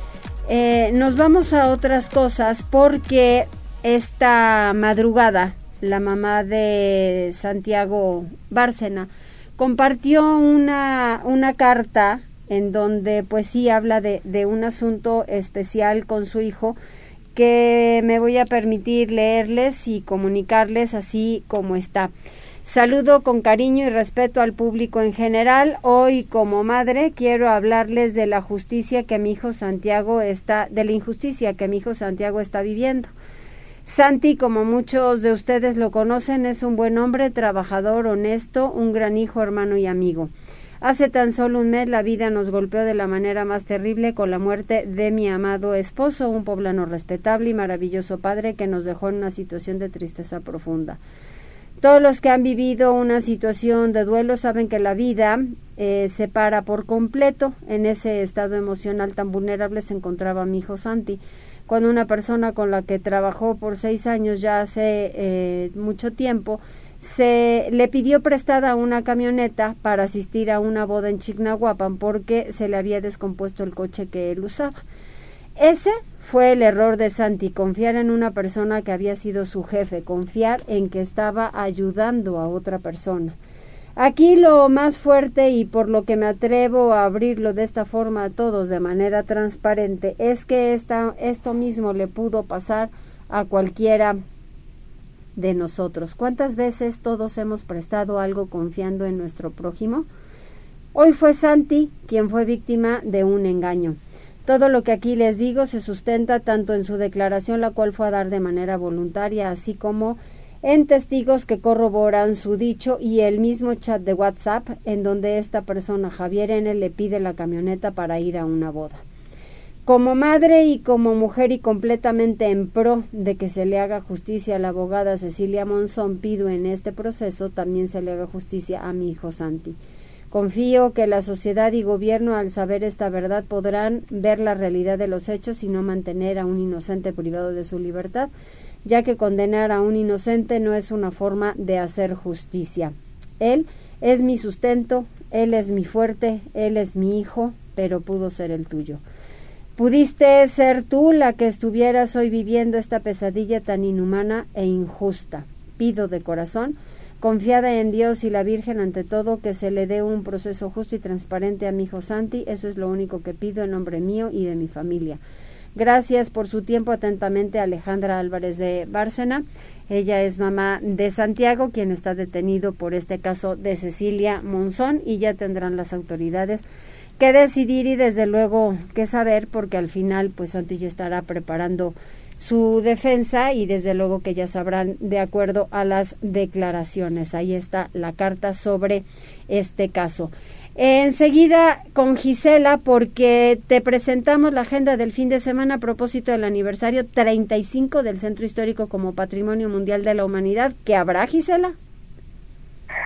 Speaker 1: Eh, nos vamos a otras cosas porque esta madrugada la mamá de Santiago Bárcena compartió una, una carta en donde pues sí habla de, de un asunto especial con su hijo que me voy a permitir leerles y comunicarles así como está. Saludo con cariño y respeto al público en general. Hoy como madre quiero hablarles de la justicia que mi hijo Santiago está de la injusticia que mi hijo Santiago está viviendo. Santi, como muchos de ustedes lo conocen, es un buen hombre, trabajador, honesto, un gran hijo, hermano y amigo. Hace tan solo un mes la vida nos golpeó de la manera más terrible con la muerte de mi amado esposo, un poblano respetable y maravilloso padre que nos dejó en una situación de tristeza profunda. Todos los que han vivido una situación de duelo saben que la vida eh, se para por completo. En ese estado emocional tan vulnerable se encontraba mi hijo Santi. Cuando una persona con la que trabajó por seis años ya hace eh, mucho tiempo se le pidió prestada una camioneta para asistir a una boda en Chignahuapan porque se le había descompuesto el coche que él usaba. Ese fue el error de Santi, confiar en una persona que había sido su jefe, confiar en que estaba ayudando a otra persona. Aquí lo más fuerte y por lo que me atrevo a abrirlo de esta forma a todos de manera transparente es que esta, esto mismo le pudo pasar a cualquiera de nosotros. ¿Cuántas veces todos hemos prestado algo confiando en nuestro prójimo? Hoy fue Santi quien fue víctima de un engaño. Todo lo que aquí les digo se sustenta tanto en su declaración, la cual fue a dar de manera voluntaria, así como en testigos que corroboran su dicho y el mismo chat de WhatsApp en donde esta persona, Javier N., le pide la camioneta para ir a una boda. Como madre y como mujer y completamente en pro de que se le haga justicia a la abogada Cecilia Monzón, pido en este proceso también se le haga justicia a mi hijo Santi. Confío que la sociedad y gobierno al saber esta verdad podrán ver la realidad de los hechos y no mantener a un inocente privado de su libertad, ya que condenar a un inocente no es una forma de hacer justicia. Él es mi sustento, él es mi fuerte, él es mi hijo, pero pudo ser el tuyo. Pudiste ser tú la que estuvieras hoy viviendo esta pesadilla tan inhumana e injusta. Pido de corazón Confiada en Dios y la Virgen ante todo, que se le dé un proceso justo y transparente a mi hijo Santi. Eso es lo único que pido en nombre mío y de mi familia. Gracias por su tiempo atentamente Alejandra Álvarez de Bárcena. Ella es mamá de Santiago, quien está detenido por este caso de Cecilia Monzón y ya tendrán las autoridades que decidir y desde luego que saber porque al final pues Santi ya estará preparando su defensa y desde luego que ya sabrán de acuerdo a las declaraciones. Ahí está la carta sobre este caso. Enseguida con Gisela porque te presentamos la agenda del fin de semana a propósito del aniversario 35 del Centro Histórico como Patrimonio Mundial de la Humanidad. ¿Qué habrá, Gisela?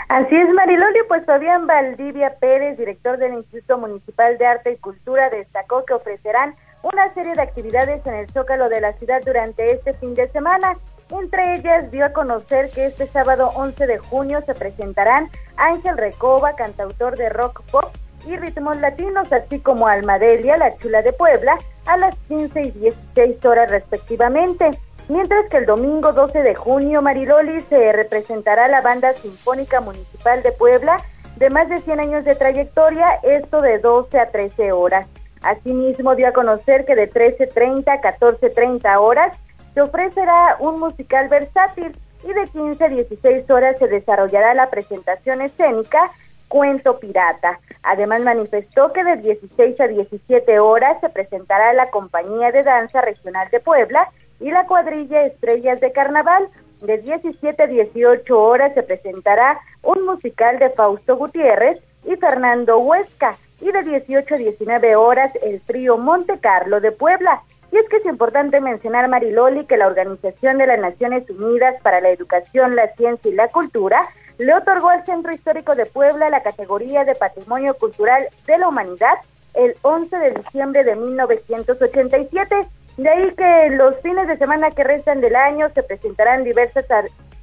Speaker 7: Así es, Mariloli, pues Fabián Valdivia Pérez, director del Instituto Municipal de Arte y Cultura, destacó que ofrecerán una serie de actividades en el Zócalo de la ciudad durante este fin de semana. Entre ellas dio a conocer que este sábado 11 de junio se presentarán Ángel Recoba, cantautor de rock pop y ritmos latinos, así como Almadelia, la chula de Puebla, a las 15 y 16 horas respectivamente. Mientras que el domingo 12 de junio, Mariloli, se representará la Banda Sinfónica Municipal de Puebla de más de 100 años de trayectoria, esto de 12 a 13 horas. Asimismo, dio a conocer que de 13.30 a 14.30 horas se ofrecerá un musical versátil y de 15 a 16 horas se desarrollará la presentación escénica Cuento Pirata. Además manifestó que de 16 a 17 horas se presentará la Compañía de Danza Regional de Puebla y la cuadrilla Estrellas de Carnaval. De 17 a 18 horas se presentará un musical de Fausto Gutiérrez y Fernando Huesca y de 18 a 19 horas el trío Monte Carlo de Puebla. Y es que es importante mencionar, Mariloli, que la Organización de las Naciones Unidas para la Educación, la Ciencia y la Cultura le otorgó al Centro Histórico de Puebla la categoría de Patrimonio Cultural de la Humanidad el 11 de diciembre de 1987. De ahí que los fines de semana que restan del año se presentarán diversas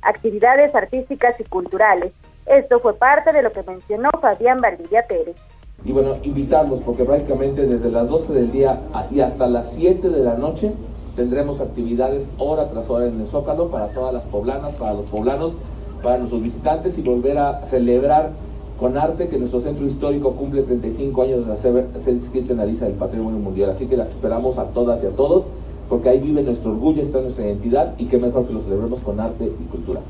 Speaker 7: actividades artísticas y culturales. Esto fue parte de lo que mencionó Fabián Valdivia Pérez.
Speaker 13: Y bueno, invitarlos porque prácticamente desde las 12 del día y hasta las 7 de la noche tendremos actividades hora tras hora en el Zócalo para todas las poblanas, para los poblanos, para nuestros visitantes y volver a celebrar con arte que nuestro centro histórico cumple 35 años de ser, ser inscrito en la lista del Patrimonio Mundial. Así que las esperamos a todas y a todos porque ahí vive nuestro orgullo, está nuestra identidad y qué mejor que lo celebremos con arte y cultura.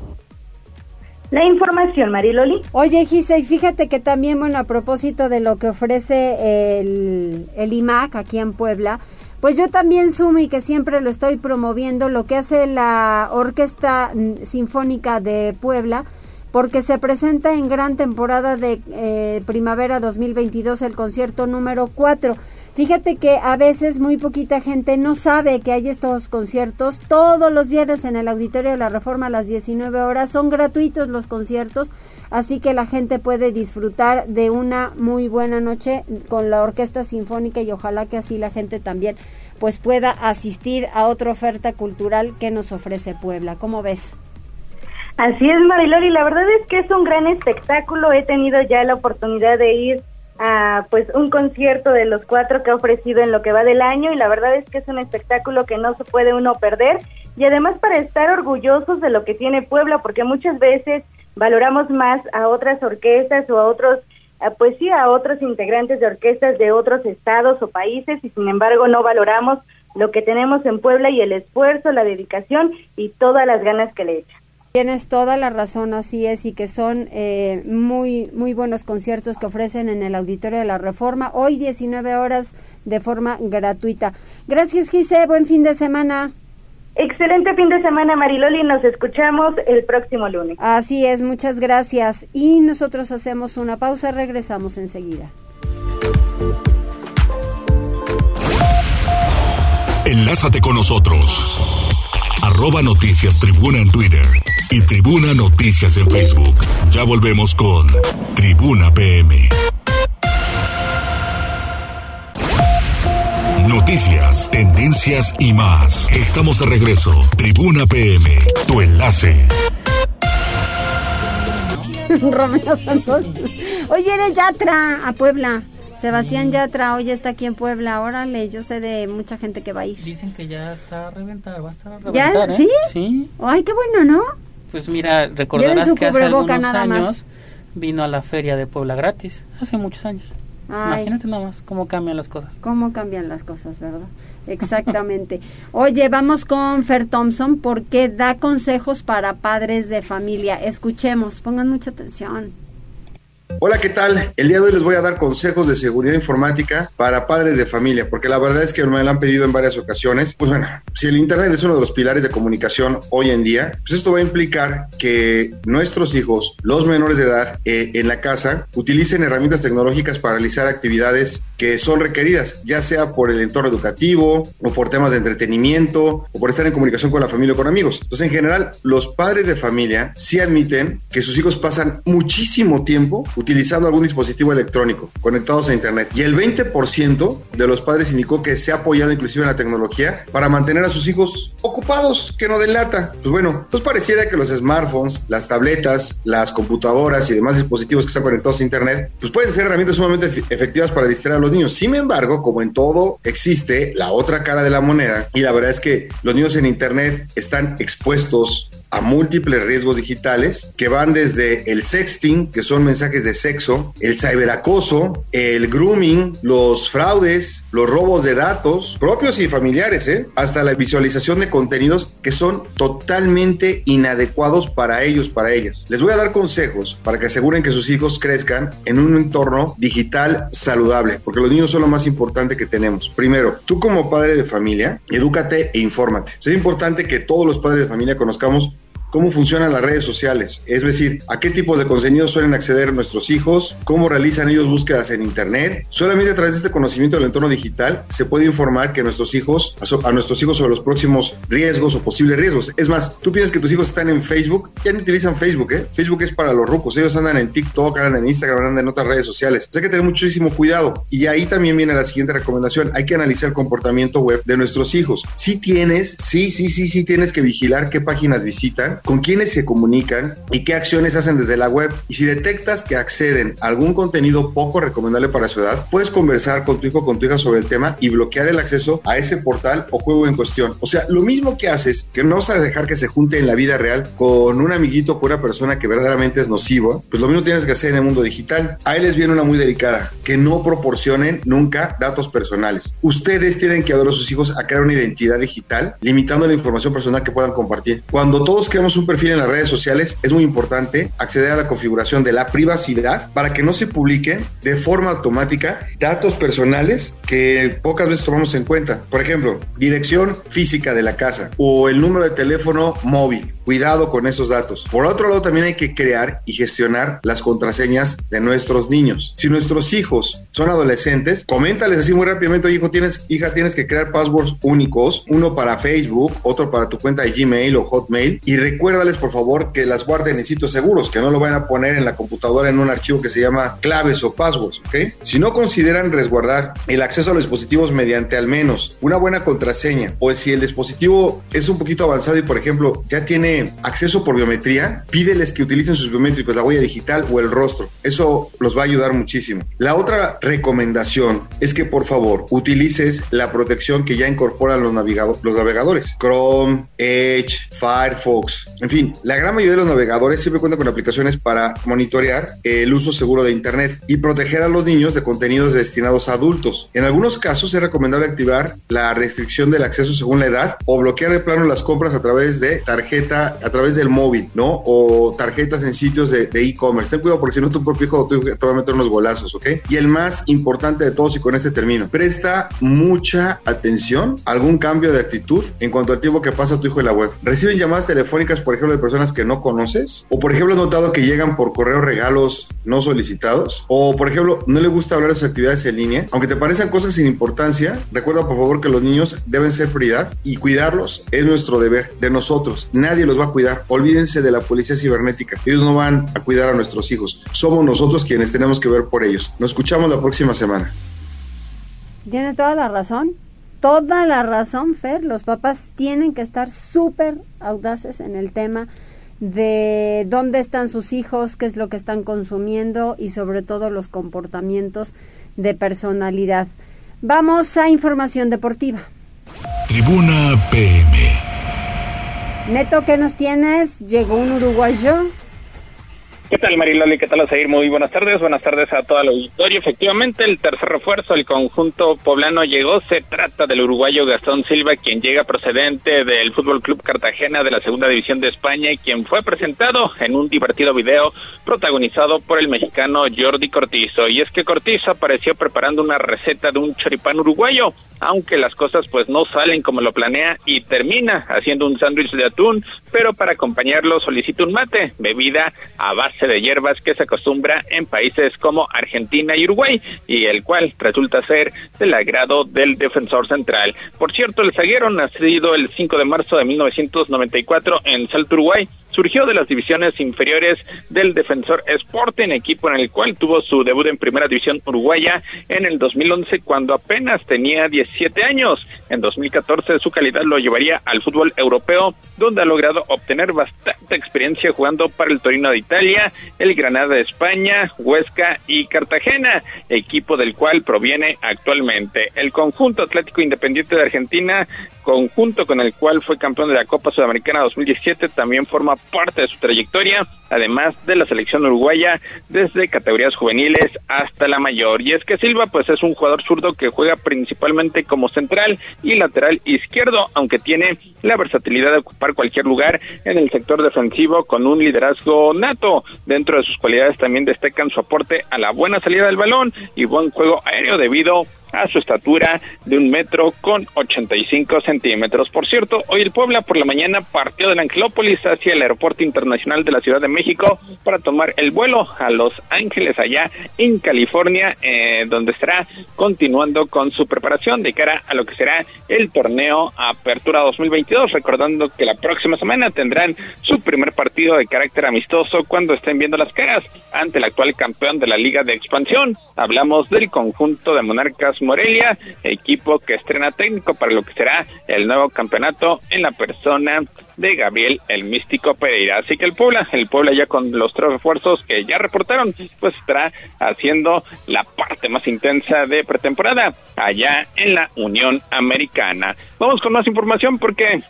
Speaker 7: La información, Mariloli.
Speaker 1: Oye, Gise, y fíjate que también, bueno, a propósito de lo que ofrece el, el IMAC aquí en Puebla, pues yo también sumo y que siempre lo estoy promoviendo, lo que hace la Orquesta Sinfónica de Puebla, porque se presenta en gran temporada de eh, primavera 2022 el concierto número 4. Fíjate que a veces muy poquita gente no sabe que hay estos conciertos. Todos los viernes en el Auditorio de la Reforma a las 19 horas son gratuitos los conciertos, así que la gente puede disfrutar de una muy buena noche con la Orquesta Sinfónica y ojalá que así la gente también pues pueda asistir a otra oferta cultural que nos ofrece Puebla. ¿Cómo ves?
Speaker 7: Así es, Marilori, la verdad es que es un gran espectáculo. He tenido ya la oportunidad de ir a pues un concierto de los cuatro que ha ofrecido en lo que va del año y la verdad es que es un espectáculo que no se puede uno perder y además para estar orgullosos de lo que tiene Puebla porque muchas veces valoramos más a otras orquestas o a otros pues sí a otros integrantes de orquestas de otros estados o países y sin embargo no valoramos lo que tenemos en Puebla y el esfuerzo, la dedicación y todas las ganas que le echan.
Speaker 1: Tienes toda la razón, así es, y que son eh, muy, muy buenos conciertos que ofrecen en el Auditorio de la Reforma, hoy 19 horas de forma gratuita. Gracias, Gise, buen fin de semana.
Speaker 7: Excelente fin de semana, Mariloli, nos escuchamos el próximo lunes.
Speaker 1: Así es, muchas gracias. Y nosotros hacemos una pausa, regresamos enseguida.
Speaker 3: Enlázate con nosotros. Arroba Noticias Tribuna en Twitter y Tribuna Noticias en Facebook. Ya volvemos con Tribuna PM. Noticias, tendencias y más. Estamos de regreso. Tribuna PM, tu enlace.
Speaker 1: Romeo Santos. Oye, eres Yatra a Puebla. Sebastián Yatra hoy está aquí en Puebla. Órale, yo sé de mucha gente que va a ir.
Speaker 2: Dicen que ya está a reventar, va a estar a reventar.
Speaker 1: ¿Ya?
Speaker 2: ¿eh?
Speaker 1: ¿Sí?
Speaker 2: Sí.
Speaker 1: Ay, qué bueno, ¿no?
Speaker 2: Pues mira, recordarás que hace algunos
Speaker 1: nada más.
Speaker 2: años vino a la feria de Puebla gratis. Hace muchos años.
Speaker 1: Ay.
Speaker 2: Imagínate nada más cómo cambian las cosas.
Speaker 1: cómo cambian las cosas, ¿verdad? Exactamente. Oye, vamos con Fer Thompson porque da consejos para padres de familia. Escuchemos, pongan mucha atención.
Speaker 14: Hola, ¿qué tal? El día de hoy les voy a dar consejos de seguridad informática para padres de familia, porque la verdad es que me lo han pedido en varias ocasiones. Pues bueno, si el Internet es uno de los pilares de comunicación hoy en día, pues esto va a implicar que nuestros hijos, los menores de edad eh, en la casa, utilicen herramientas tecnológicas para realizar actividades que son requeridas, ya sea por el entorno educativo o por temas de entretenimiento o por estar en comunicación con la familia o con amigos. Entonces, en general, los padres de familia sí admiten que sus hijos pasan muchísimo tiempo utilizando algún dispositivo electrónico conectados a Internet. Y el 20% de los padres indicó que se ha apoyado inclusive en la tecnología para mantener a sus hijos ocupados, que no delata. Pues bueno, pues pareciera que los smartphones, las tabletas, las computadoras y demás dispositivos que están conectados a Internet, pues pueden ser herramientas sumamente efe- efectivas para distraer a los niños. Sin embargo, como en todo, existe la otra cara de la moneda y la verdad es que los niños en Internet están expuestos a múltiples riesgos digitales que van desde el sexting, que son mensajes de sexo, el ciberacoso, el grooming, los fraudes, los robos de datos propios y familiares, ¿eh? hasta la visualización de contenidos que son totalmente inadecuados para ellos, para ellas. Les voy a dar consejos para que aseguren que sus hijos crezcan en un entorno digital saludable, porque los niños son lo más importante que tenemos. Primero, tú como padre de familia, edúcate e infórmate. Es importante que todos los padres de familia conozcamos cómo funcionan las redes sociales, es decir, a qué tipos de contenidos suelen acceder nuestros hijos, cómo realizan ellos búsquedas en Internet. Solamente a través de este conocimiento del entorno digital se puede informar que nuestros hijos, a, nuestros hijos sobre los próximos riesgos o posibles riesgos. Es más, tú piensas que tus hijos están en Facebook, ya no utilizan Facebook, ¿eh? Facebook es para los rucos, ellos andan en TikTok, andan en Instagram, andan en otras redes sociales. O sea, hay que tener muchísimo cuidado. Y ahí también viene la siguiente recomendación, hay que analizar el comportamiento web de nuestros hijos. Si tienes, sí, sí, sí, sí tienes que vigilar qué páginas visitan, con quiénes se comunican y qué acciones hacen desde la web. Y si detectas que acceden a algún contenido poco recomendable para su edad, puedes conversar con tu hijo o con tu hija sobre el tema y bloquear el acceso a ese portal o juego en cuestión. O sea, lo mismo que haces, que no vas a dejar que se junte en la vida real con un amiguito o con una persona que verdaderamente es nocivo, pues lo mismo tienes que hacer en el mundo digital. Ahí les viene una muy delicada, que no proporcionen nunca datos personales. Ustedes tienen que ayudar a sus hijos a crear una identidad digital, limitando la información personal que puedan compartir. Cuando todos creamos un perfil en las redes sociales, es muy importante acceder a la configuración de la privacidad para que no se publiquen de forma automática datos personales que pocas veces tomamos en cuenta. Por ejemplo, dirección física de la casa o el número de teléfono móvil. Cuidado con esos datos. Por otro lado, también hay que crear y gestionar las contraseñas de nuestros niños. Si nuestros hijos son adolescentes, coméntales así muy rápidamente, hijo, tienes, hija, tienes que crear passwords únicos, uno para Facebook, otro para tu cuenta de Gmail o Hotmail, y recuérdales, por favor, que las guarden en sitios seguros, que no lo vayan a poner en la computadora en un archivo que se llama claves o passwords, ¿ok? Si no consideran resguardar el acceso a los dispositivos mediante al menos una buena contraseña, o si el dispositivo es un poquito avanzado y, por ejemplo, ya tiene acceso por biometría, pídeles que utilicen sus biométricos, la huella digital o el rostro. Eso los va a ayudar muchísimo. La otra recomendación es que, por favor, utilices la protección que ya incorporan los navegadores. Chrome, Edge, Firefox, en fin, la gran mayoría de los navegadores siempre cuentan con aplicaciones para monitorear el uso seguro de Internet y proteger a los niños de contenidos destinados a adultos. En algunos casos es recomendable activar la restricción del acceso según la edad o bloquear de plano las compras a través de tarjeta, a través del móvil, ¿no? O tarjetas en sitios de e-commerce. Ten cuidado porque si no tu propio hijo te va a meter unos golazos, ¿ok? Y el más importante de todos y con este término, presta mucha atención a algún cambio de actitud en cuanto al tiempo que pasa tu hijo en la web. Reciben llamadas telefónicas por ejemplo, de personas que no conoces? O, por ejemplo, has notado que llegan por correo regalos no solicitados? O, por ejemplo, no le gusta hablar de sus actividades en línea? Aunque te parezcan cosas sin importancia, recuerda por favor que los niños deben ser prioridad y cuidarlos es nuestro deber, de nosotros. Nadie los va a cuidar. Olvídense de la policía cibernética. Ellos no van a cuidar a nuestros hijos. Somos nosotros quienes tenemos que ver por ellos. Nos escuchamos la próxima semana.
Speaker 1: Tiene toda la razón. Toda la razón, Fer. Los papás tienen que estar súper audaces en el tema de dónde están sus hijos, qué es lo que están consumiendo y sobre todo los comportamientos de personalidad. Vamos a información deportiva.
Speaker 3: Tribuna PM.
Speaker 1: Neto, ¿qué nos tienes? Llegó un uruguayo
Speaker 15: ¿Qué tal Mariloli? ¿Qué tal Osair? Muy buenas tardes, buenas tardes a toda la auditorio. Efectivamente, el tercer refuerzo del conjunto poblano llegó. Se trata del uruguayo Gastón Silva, quien llega procedente del Fútbol Club Cartagena de la Segunda División de España y quien fue presentado en un divertido video protagonizado por el mexicano Jordi Cortizo. Y es que Cortizo apareció preparando una receta de un choripán uruguayo, aunque las cosas pues no salen como lo planea y termina haciendo un sándwich de atún, pero para acompañarlo solicita un mate, bebida a base de hierbas que se acostumbra en países como Argentina y Uruguay y el cual resulta ser del agrado del defensor central. Por cierto, el zaguero nacido el 5 de marzo de 1994 en Salto, Uruguay, surgió de las divisiones inferiores del Defensor Sporting, equipo en el cual tuvo su debut en Primera División Uruguaya en el 2011 cuando apenas tenía 17 años. En 2014 su calidad lo llevaría al fútbol europeo, donde ha logrado obtener bastante experiencia jugando para el Torino de Italia, el Granada de España, Huesca y Cartagena, equipo del cual proviene actualmente. El conjunto Atlético Independiente de Argentina, conjunto con el cual fue campeón de la Copa Sudamericana 2017, también forma parte de su trayectoria, además de la selección uruguaya desde categorías juveniles hasta la mayor. Y es que Silva pues es un jugador zurdo que juega principalmente como central y lateral izquierdo, aunque tiene la versatilidad de ocupar cualquier lugar en el sector defensivo con un liderazgo nato. Dentro de sus cualidades también destacan su aporte a la buena salida del balón y buen juego aéreo debido a su estatura de un metro con 85 centímetros. Por cierto, hoy el Puebla por la mañana partió de Angelópolis hacia el Aeropuerto Internacional de la Ciudad de México para tomar el vuelo a Los Ángeles, allá en California, eh, donde estará continuando con su preparación de cara a lo que será el torneo Apertura 2022, recordando que la próxima semana tendrán su primer partido de carácter amistoso cuando estén viendo las caras ante el actual campeón de la Liga de Expansión. Hablamos del conjunto de Monarcas Morelia, equipo que estrena técnico para lo que será el nuevo campeonato en la persona de Gabriel el Místico Pereira. Así que el Puebla, el Puebla ya con los tres refuerzos que ya reportaron, pues estará haciendo la parte más intensa de pretemporada allá en la Unión Americana. Vamos con más información porque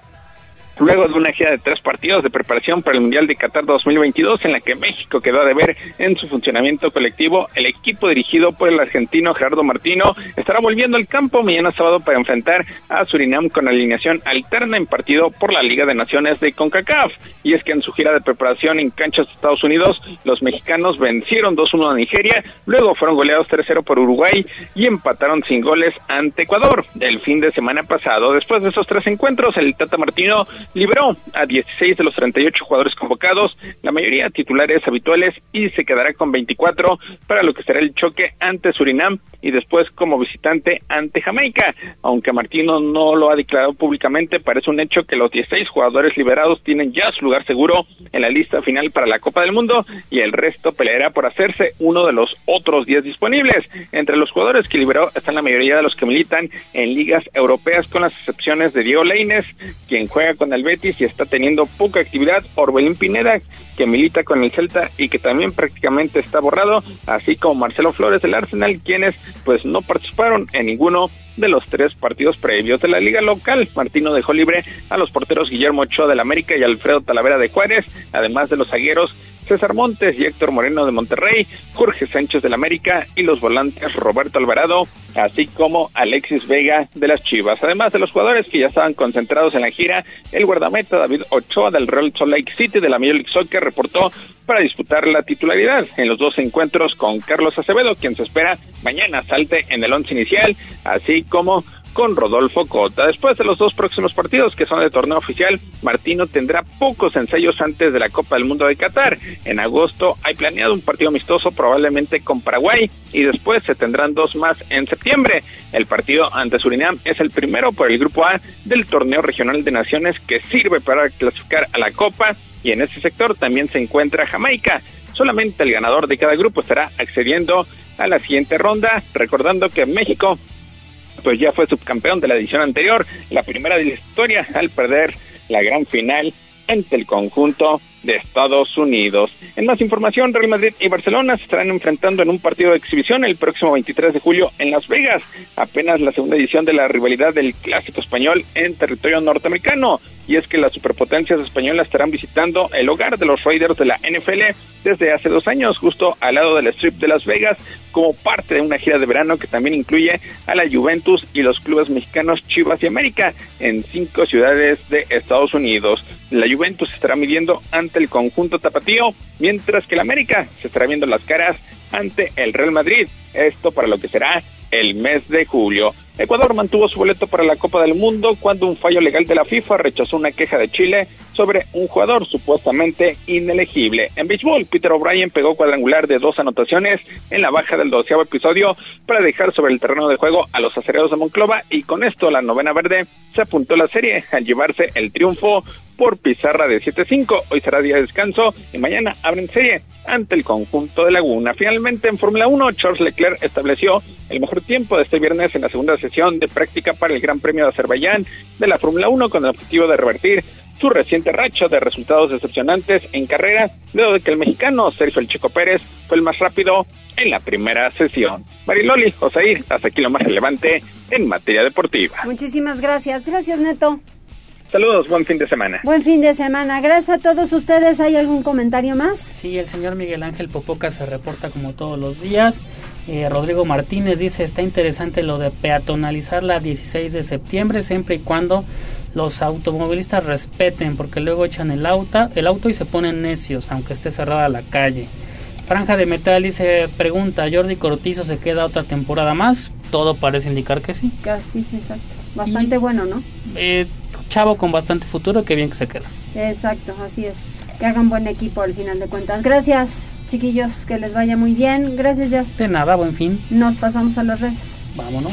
Speaker 15: luego de una gira de tres partidos de preparación para el Mundial de Qatar 2022 en la que México quedó de ver en su funcionamiento colectivo, el equipo dirigido por el argentino Gerardo Martino estará volviendo al campo mañana sábado para enfrentar a Surinam con alineación alterna en partido por la Liga de Naciones de CONCACAF. Y es que en su gira de preparación en canchas de Estados Unidos, los mexicanos vencieron 2-1 a Nigeria, luego fueron goleados 3-0 por Uruguay y empataron sin goles ante Ecuador. El fin de semana pasado, después de esos tres encuentros, el Tata Martino liberó a 16 de los 38 jugadores convocados, la mayoría titulares habituales, y se quedará con 24 para lo que será el choque ante Surinam y después como visitante ante Jamaica. Aunque Martino no lo ha declarado públicamente, parece un hecho que los 16 jugadores liberados tienen ya su lugar seguro en la lista final para la Copa del Mundo y el resto peleará por hacerse uno de los otros 10 disponibles. Entre los jugadores que liberó están la mayoría de los que militan en ligas europeas, con las excepciones de Diego Leines, quien juega con el Betis y está teniendo poca actividad, Orbelín Pineda, que milita con el Celta y que también prácticamente está borrado, así como Marcelo Flores del Arsenal, quienes pues no participaron en ninguno de los tres partidos previos de la liga local. Martino dejó libre a los porteros Guillermo Ochoa del América y Alfredo Talavera de Juárez, además de los zagueros César Montes y Héctor Moreno de Monterrey, Jorge Sánchez del América y los volantes Roberto Alvarado, así como Alexis Vega de las Chivas. Además de los jugadores que ya estaban concentrados en la gira, el guardameta David Ochoa del Real Salt Lake City de la Major League Soccer reportó para disputar la titularidad en los dos encuentros con Carlos Acevedo, quien se espera mañana salte en el once inicial, así como con Rodolfo Cota. Después de los dos próximos partidos que son de torneo oficial, Martino tendrá pocos ensayos antes de la Copa del Mundo de Qatar. En agosto hay planeado un partido amistoso probablemente con Paraguay y después se tendrán dos más en septiembre. El partido ante Surinam es el primero por el Grupo A del torneo regional de naciones que sirve para clasificar a la Copa y en ese sector también se encuentra Jamaica. Solamente el ganador de cada grupo estará accediendo a la siguiente ronda, recordando que México pues ya fue subcampeón de la edición anterior, la primera de la historia al perder la gran final ante el conjunto de Estados Unidos. En más información, Real Madrid y Barcelona se estarán enfrentando en un partido de exhibición el próximo 23 de julio en Las Vegas, apenas la segunda edición de la rivalidad del clásico español en territorio norteamericano. Y es que las superpotencias españolas estarán visitando el hogar de los Raiders de la NFL desde hace dos años, justo al lado del Strip de Las Vegas, como parte de una gira de verano que también incluye a la Juventus y los clubes mexicanos Chivas y América en cinco ciudades de Estados Unidos. La Juventus estará midiendo ante el conjunto tapatío, mientras que el América se estará viendo las caras ante el Real Madrid. Esto para lo que será el mes de julio. Ecuador mantuvo su boleto para la Copa del Mundo cuando un fallo legal de la FIFA rechazó una queja de Chile sobre un jugador supuestamente inelegible. En béisbol, Peter O'Brien pegó cuadrangular de dos anotaciones en la baja del doceavo episodio para dejar sobre el terreno de juego a los acereros de Monclova y con esto la novena verde se apuntó la serie al llevarse el triunfo por pizarra de 7-5. Hoy será día de descanso y mañana abren serie ante el conjunto de Laguna. Finalmente en Fórmula 1, Charles Leclerc estableció el mejor tiempo de este viernes en la segunda sesión de práctica para el Gran Premio de Azerbaiyán de la Fórmula 1 con el objetivo de revertir su reciente racha de resultados decepcionantes en carrera, luego de que el mexicano Sergio El Chico Pérez fue el más rápido en la primera sesión. Mariloli, Osair, hasta aquí lo más relevante en materia deportiva.
Speaker 1: Muchísimas gracias. Gracias, Neto.
Speaker 15: Saludos, buen fin de semana.
Speaker 1: Buen fin de semana. Gracias a todos ustedes. ¿Hay algún comentario más?
Speaker 2: Sí, el señor Miguel Ángel Popoca se reporta como todos los días. Eh, Rodrigo Martínez dice, está interesante lo de peatonalizar la 16 de septiembre, siempre y cuando los automovilistas respeten, porque luego echan el auto, el auto y se ponen necios, aunque esté cerrada la calle. Franja de Metal dice, pregunta, ¿Jordi Cortizo se queda otra temporada más? Todo parece indicar que sí.
Speaker 1: Casi, exacto. Bastante bueno, ¿no?
Speaker 2: Eh, chavo con bastante futuro, que bien que se queda.
Speaker 1: Exacto, así es. Que hagan buen equipo al final de cuentas. Gracias, chiquillos, que les vaya muy bien. Gracias, Jazz.
Speaker 2: De nada, buen fin.
Speaker 1: Nos pasamos a las redes.
Speaker 2: Vámonos.